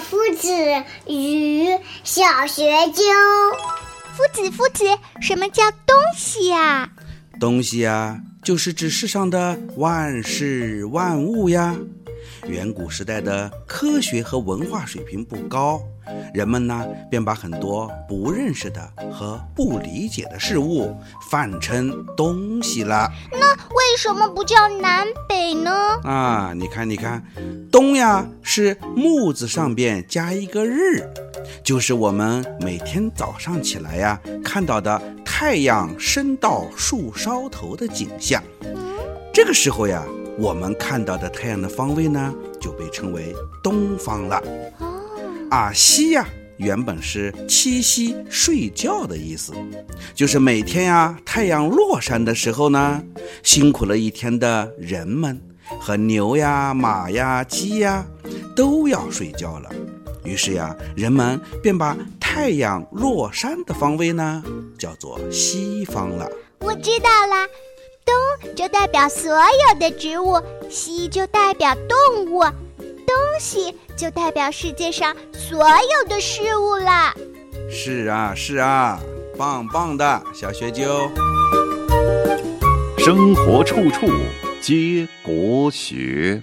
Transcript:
夫子与小学究。夫子，夫子，什么叫东西呀？东西呀，就是指世上的万事万物呀。远古时代的科学和文化水平不高，人们呢便把很多不认识的和不理解的事物泛称东西了。那为什么不叫南北呢？啊，你看，你看，东呀是木字上边加一个日，就是我们每天早上起来呀看到的太阳升到树梢头的景象。这个时候呀。我们看到的太阳的方位呢，就被称为东方了。哦，啊，西呀，原本是栖息、睡觉的意思，就是每天呀，太阳落山的时候呢，辛苦了一天的人们和牛呀、马呀、鸡呀，都要睡觉了。于是呀，人们便把太阳落山的方位呢，叫做西方了。我知道了。东就代表所有的植物，西就代表动物，东西就代表世界上所有的事物啦。是啊，是啊，棒棒的小学究。生活处处皆国学。